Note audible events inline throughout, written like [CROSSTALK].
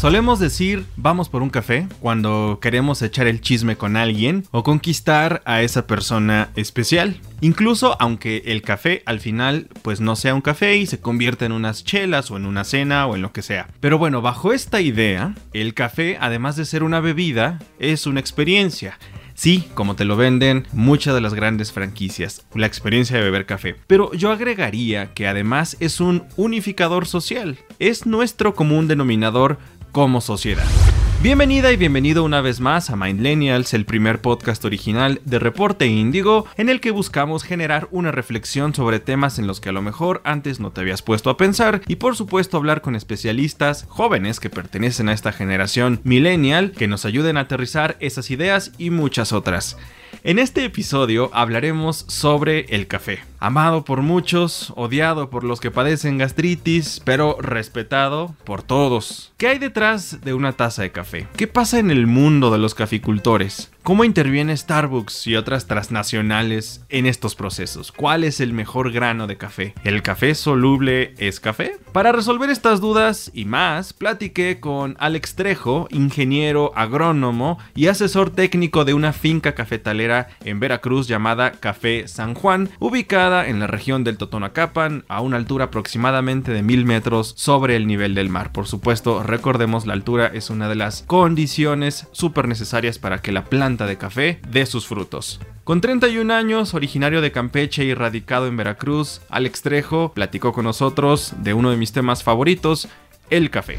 Solemos decir vamos por un café cuando queremos echar el chisme con alguien o conquistar a esa persona especial. Incluso aunque el café al final pues no sea un café y se convierta en unas chelas o en una cena o en lo que sea. Pero bueno, bajo esta idea, el café además de ser una bebida es una experiencia. Sí, como te lo venden muchas de las grandes franquicias, la experiencia de beber café. Pero yo agregaría que además es un unificador social, es nuestro común denominador como sociedad. Bienvenida y bienvenido una vez más a Mindlenials, el primer podcast original de Reporte Índigo, en el que buscamos generar una reflexión sobre temas en los que a lo mejor antes no te habías puesto a pensar y por supuesto hablar con especialistas jóvenes que pertenecen a esta generación millennial que nos ayuden a aterrizar esas ideas y muchas otras. En este episodio hablaremos sobre el café. Amado por muchos, odiado por los que padecen gastritis, pero respetado por todos. ¿Qué hay detrás de una taza de café? ¿Qué pasa en el mundo de los caficultores? ¿Cómo interviene Starbucks y otras transnacionales en estos procesos? ¿Cuál es el mejor grano de café? ¿El café soluble es café? Para resolver estas dudas y más, platiqué con Alex Trejo, ingeniero agrónomo y asesor técnico de una finca cafetalera en Veracruz llamada Café San Juan, ubicada en la región del Totonacapan a una altura aproximadamente de mil metros sobre el nivel del mar. Por supuesto, recordemos la altura es una de las condiciones súper necesarias para que la planta de café de sus frutos. Con 31 años, originario de Campeche y radicado en Veracruz, Alex Trejo platicó con nosotros de uno de mis temas favoritos, el café.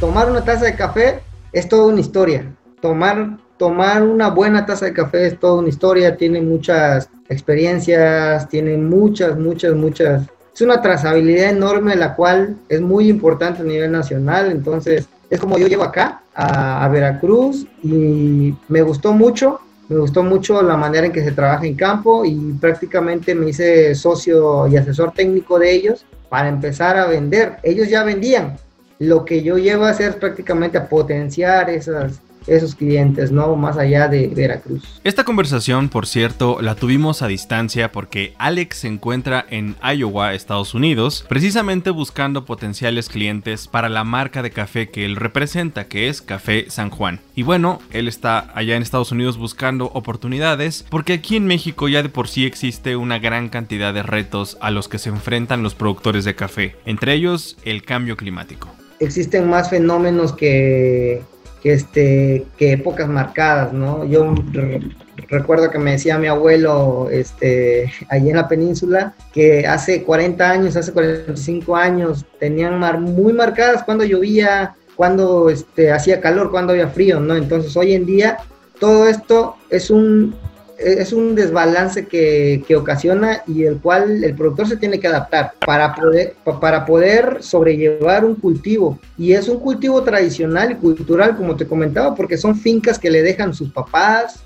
Tomar una taza de café es toda una historia. Tomar, tomar una buena taza de café es toda una historia, tiene muchas experiencias, tiene muchas, muchas, muchas. Es una trazabilidad enorme, la cual es muy importante a nivel nacional. Entonces, es como yo llego acá, a, Veracruz, y me gustó mucho, me gustó mucho la manera en que se trabaja en campo y prácticamente me hice socio y asesor técnico de ellos para empezar a vender. Ellos ya vendían. Lo que yo llevo a hacer es prácticamente a potenciar esas, esos clientes, ¿no? Más allá de Veracruz. Esta conversación, por cierto, la tuvimos a distancia porque Alex se encuentra en Iowa, Estados Unidos, precisamente buscando potenciales clientes para la marca de café que él representa, que es Café San Juan. Y bueno, él está allá en Estados Unidos buscando oportunidades porque aquí en México ya de por sí existe una gran cantidad de retos a los que se enfrentan los productores de café, entre ellos el cambio climático. Existen más fenómenos que que, este, que épocas marcadas, ¿no? Yo recuerdo que me decía mi abuelo este, allí en la península que hace 40 años, hace 45 años, tenían mar muy marcadas cuando llovía, cuando este, hacía calor, cuando había frío, ¿no? Entonces hoy en día todo esto es un es un desbalance que, ocasiona y el cual el productor se tiene que adaptar para poder, para poder sobrellevar un cultivo. Y es un cultivo tradicional y cultural, como te comentaba, porque son fincas que le dejan sus papás,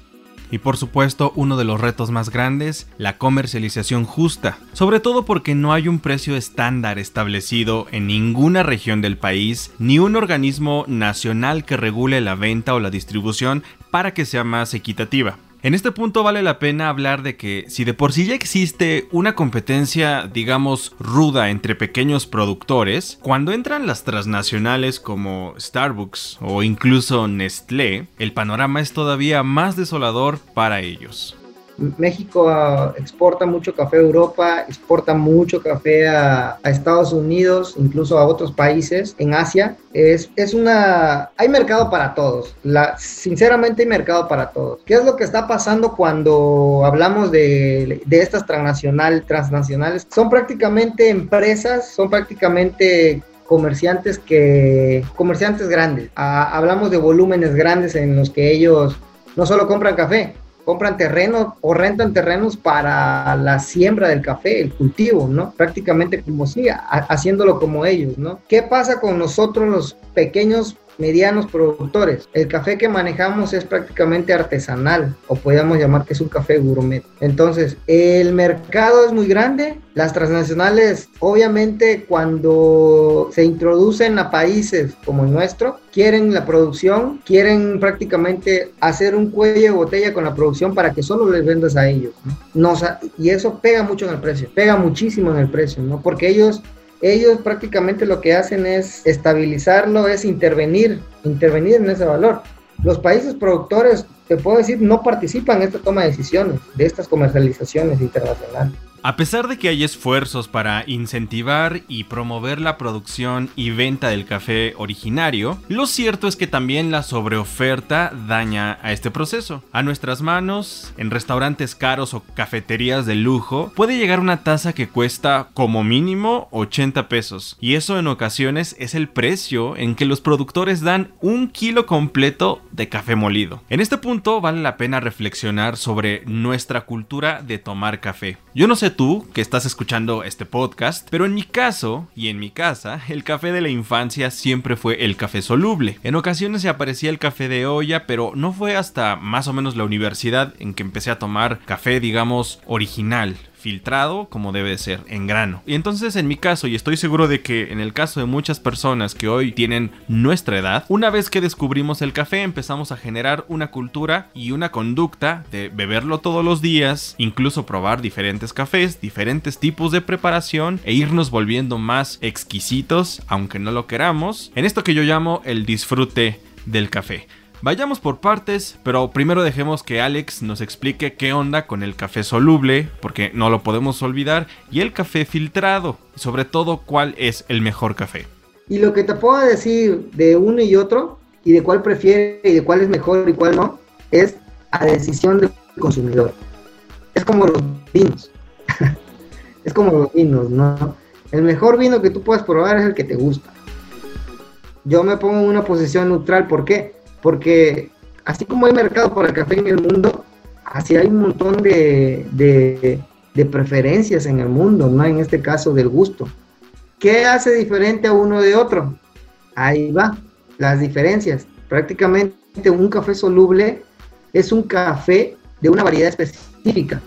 y por supuesto, uno de los retos más grandes, la comercialización justa, sobre todo porque no hay un precio estándar establecido en ninguna región del país, ni un organismo nacional que regule la venta o la distribución para que sea más equitativa. En este punto vale la pena hablar de que si de por sí ya existe una competencia, digamos, ruda entre pequeños productores, cuando entran las transnacionales como Starbucks o incluso Nestlé, el panorama es todavía más desolador para ellos. México ah, exporta mucho café a Europa, exporta mucho café a, Estados Unidos, incluso a otros países en Asia. Es, es una... Hay mercado para todos. Sinceramente hay mercado para todos. ¿Qué es lo que está pasando cuando hablamos de, de estas transnacional, transnacionales? Son prácticamente empresas, son prácticamente comerciantes que comerciantes grandes. Ah, hablamos de volúmenes grandes en los que ellos no solo compran café, compran terrenos o rentan terrenos para la siembra del café, el cultivo, ¿no? Prácticamente como si, haciéndolo como ellos, ¿no? ¿Qué pasa con nosotros los pequeños medianos productores. El café que manejamos es prácticamente artesanal o podríamos llamar que es un café gourmet. Entonces, el mercado es muy grande. Las transnacionales, obviamente, cuando se introducen a países como el nuestro, quieren la producción, quieren prácticamente hacer un cuello de botella con la producción para que solo les vendas a ellos. y eso pega mucho en el precio, pega muchísimo en el precio, ¿no? Porque ellos ellos prácticamente lo que hacen es estabilizarlo, es intervenir, intervenir en ese valor. Los países productores, te puedo decir, no participan en esta toma de decisiones, de estas comercializaciones internacionales. A pesar de que hay esfuerzos para incentivar y promover la producción y venta del café originario, lo cierto es que también la sobreoferta daña a este proceso. A nuestras manos, en restaurantes caros o cafeterías de lujo, puede llegar una taza que cuesta como mínimo 80 pesos, y eso en ocasiones es el precio en que los productores dan un kilo completo de café molido. En este punto vale la pena reflexionar sobre nuestra cultura de tomar café. Yo no sé tú que estás escuchando este podcast, pero en mi caso y en mi casa, el café de la infancia siempre fue el café soluble. En ocasiones se aparecía el café de olla, pero no fue hasta más o menos la universidad en que empecé a tomar café, digamos, original filtrado como debe ser, en grano. Y entonces en mi caso, y estoy seguro de que en el caso de muchas personas que hoy tienen nuestra edad, una vez que descubrimos el café empezamos a generar una cultura y una conducta de beberlo todos los días, incluso probar diferentes cafés, diferentes tipos de preparación e irnos volviendo más exquisitos, aunque no lo queramos, en esto que yo llamo el disfrute del café. Vayamos por partes, pero primero dejemos que Alex nos explique qué onda con el café soluble, porque no lo podemos olvidar, y el café filtrado, y sobre todo cuál es el mejor café. Y lo que te puedo decir de uno y otro, y de cuál prefiere y de cuál es mejor y cuál no, es a decisión del consumidor. Es como los vinos. [LAUGHS] es como los vinos, ¿no? El mejor vino que tú puedas probar es el que te gusta. Yo me pongo en una posición neutral, ¿por qué? Porque así como hay mercado para el café en el mundo, así hay un montón de, de, preferencias en el mundo, ¿no? En este caso del gusto. ¿Qué hace diferente a uno de otro? Ahí va, las diferencias. Prácticamente un café soluble es un café de una variedad específica,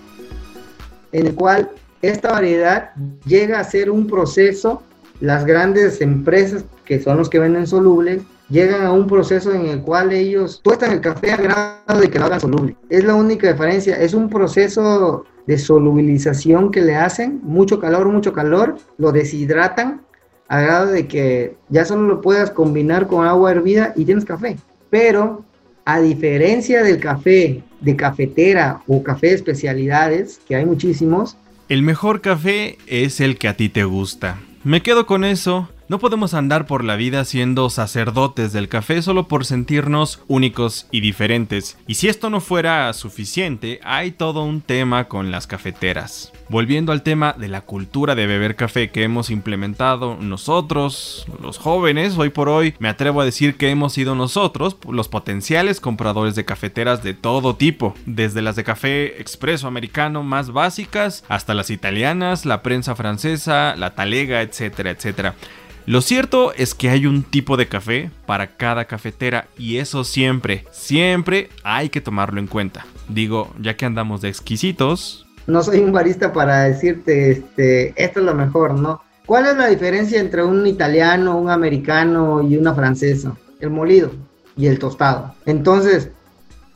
en el cual esta variedad llega a ser un proceso, las grandes empresas que son los que venden solubles, llegan a un proceso en el cual ellos tuestan el café a grado de que lo hagan soluble. Es la única diferencia, es un proceso de solubilización que le hacen, mucho calor, mucho calor, lo deshidratan a grado de que ya solo lo puedas combinar con agua hervida y tienes café. Pero a diferencia del café de cafetera o café de especialidades, que hay muchísimos, el mejor café es el que a ti te gusta. Me quedo con eso no podemos andar por la vida siendo sacerdotes del café solo por sentirnos únicos y diferentes. Y si esto no fuera suficiente, hay todo un tema con las cafeteras. Volviendo al tema de la cultura de beber café que hemos implementado nosotros, los jóvenes, hoy por hoy me atrevo a decir que hemos sido nosotros los potenciales compradores de cafeteras de todo tipo, desde las de café expreso americano más básicas hasta las italianas, la prensa francesa, la talega, etcétera, etcétera. Lo cierto es que hay un tipo de café para cada cafetera y eso siempre, siempre hay que tomarlo en cuenta. Digo, ya que andamos de exquisitos. No soy un barista para decirte, este, esto es lo mejor, ¿no? ¿Cuál es la diferencia entre un italiano, un americano y una francesa? El molido y el tostado. Entonces,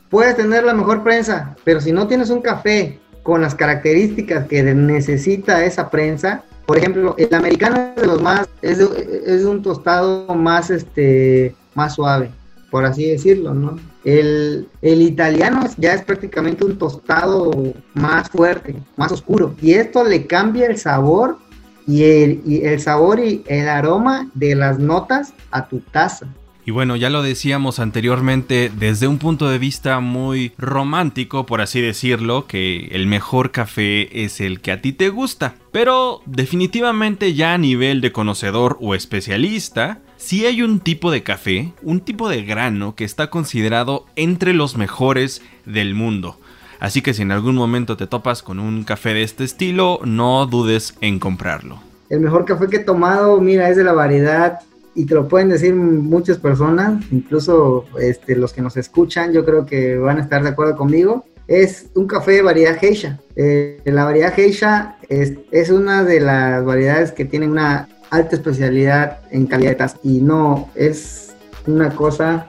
puedes tener la mejor prensa, pero si no tienes un café con las características que necesita esa prensa, por ejemplo, el americano es de los más, es, un tostado más, este, más suave, por así decirlo, ¿no? El, el, italiano ya es prácticamente un tostado más fuerte, más oscuro. Y esto le cambia el sabor y el, y el sabor y el aroma de las notas a tu taza. Y bueno, ya lo decíamos anteriormente, desde un punto de vista muy romántico, por así decirlo, que el mejor café es el que a ti te gusta. Pero definitivamente ya a nivel de conocedor o especialista, si hay un tipo de café, un tipo de grano que está considerado entre los mejores del mundo. Así que si en algún momento te topas con un café de este estilo, no dudes en comprarlo. El mejor café que he tomado, mira, es de la variedad y te lo pueden decir muchas personas, incluso este, los que nos escuchan, yo creo que van a estar de acuerdo conmigo. Es un café de variedad Geisha. Eh, la variedad Geisha es, es, una de las variedades que tienen una alta especialidad en calidad y no es una cosa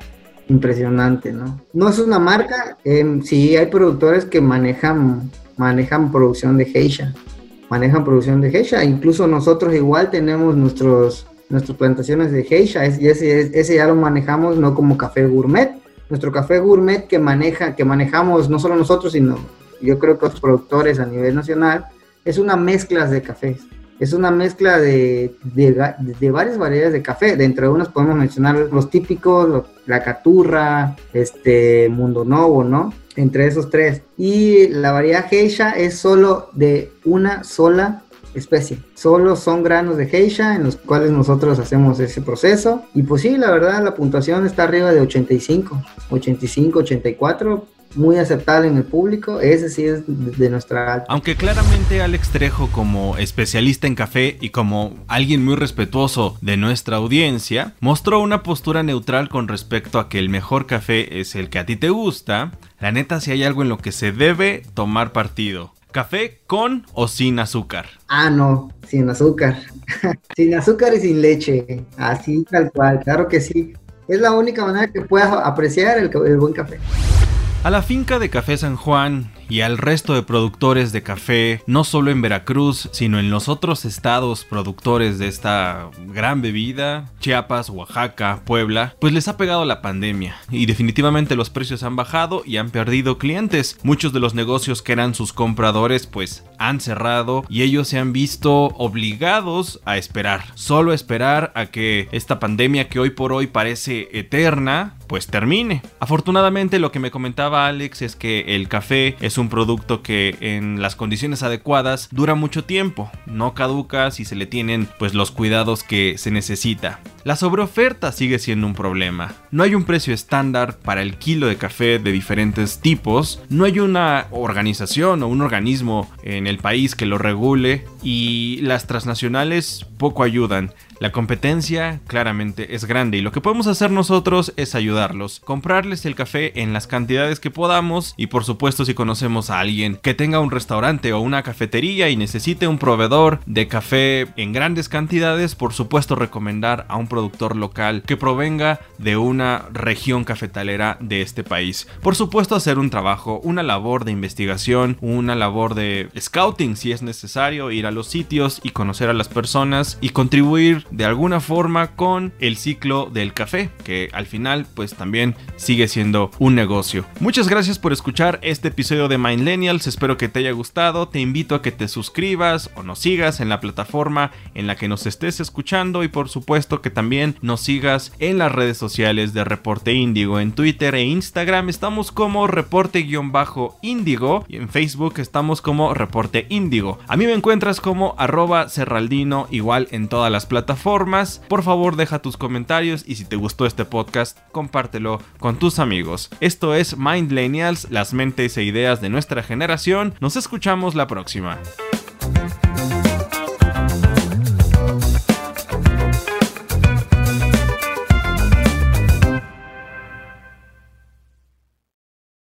impresionante, ¿no? No es una marca, eh, sí hay productores que manejan, manejan producción de Geisha, manejan producción de geisha. Incluso nosotros igual tenemos nuestros, nuestras plantaciones de geisha y ese, ese ya lo manejamos no como café gourmet. Nuestro café gourmet que, maneja, que manejamos no solo nosotros, sino yo creo que otros productores a nivel nacional, es una mezcla de cafés. Es una mezcla de, de, varias variedades de café. De entre unas podemos mencionar los típicos, la caturra, este, Mundo Novo, ¿no? Entre esos tres. Y la variedad Geisha es solo de una sola especie. Solo son granos de geisha en los cuales nosotros hacemos ese proceso. Y pues sí, la verdad, la puntuación está arriba de 85, 85, 84 muy aceptable en el público, ese sí es de nuestra Aunque claramente Alex Trejo como especialista en café y como alguien muy respetuoso de nuestra audiencia, mostró una postura neutral con respecto a que el mejor café es el que a ti te gusta, la neta si hay algo en lo que se debe tomar partido. ¿Café con o sin azúcar? Ah, no, sin azúcar. [LAUGHS] sin azúcar y sin leche. Así tal cual, claro que sí. Es la única manera que puedas apreciar el, el buen café. A la finca de Café San Juan y al resto de productores de café, no solo en Veracruz, sino en los otros estados productores de esta gran bebida, Chiapas, Oaxaca, Puebla, pues les ha pegado la pandemia y definitivamente los precios han bajado y han perdido clientes. Muchos de los negocios que eran sus compradores pues han cerrado y ellos se han visto obligados a esperar, solo esperar a que esta pandemia que hoy por hoy parece eterna, pues termine. Afortunadamente lo que me comentaba Alex es que el café es un producto que en las condiciones adecuadas dura mucho tiempo, no caduca si se le tienen pues los cuidados que se necesita. La sobreoferta sigue siendo un problema. No hay un precio estándar para el kilo de café de diferentes tipos, no hay una organización o un organismo en el país que lo regule y las transnacionales poco ayudan. La competencia claramente es grande y lo que podemos hacer nosotros es ayudarlos, comprarles el café en las cantidades que podamos y por supuesto si conocemos a alguien que tenga un restaurante o una cafetería y necesite un proveedor de café en grandes cantidades, por supuesto recomendar a un productor local que provenga de una región cafetalera de este país. Por supuesto hacer un trabajo, una labor de investigación, una labor de scouting si es necesario, ir a los sitios y conocer a las personas y contribuir de alguna forma con el ciclo del café, que al final pues también sigue siendo un negocio. Muchas gracias por escuchar este episodio de Mindlenials, espero que te haya gustado, te invito a que te suscribas o nos sigas en la plataforma en la que nos estés escuchando y por supuesto que también nos sigas en las redes sociales de Reporte Índigo, en Twitter e Instagram estamos como Reporte-Índigo y en Facebook estamos como Reporte Índigo. A mí me encuentras como arroba serraldino igual en todas las plataformas formas. Por favor, deja tus comentarios y si te gustó este podcast, compártelo con tus amigos. Esto es Mindlenials, las mentes e ideas de nuestra generación. Nos escuchamos la próxima.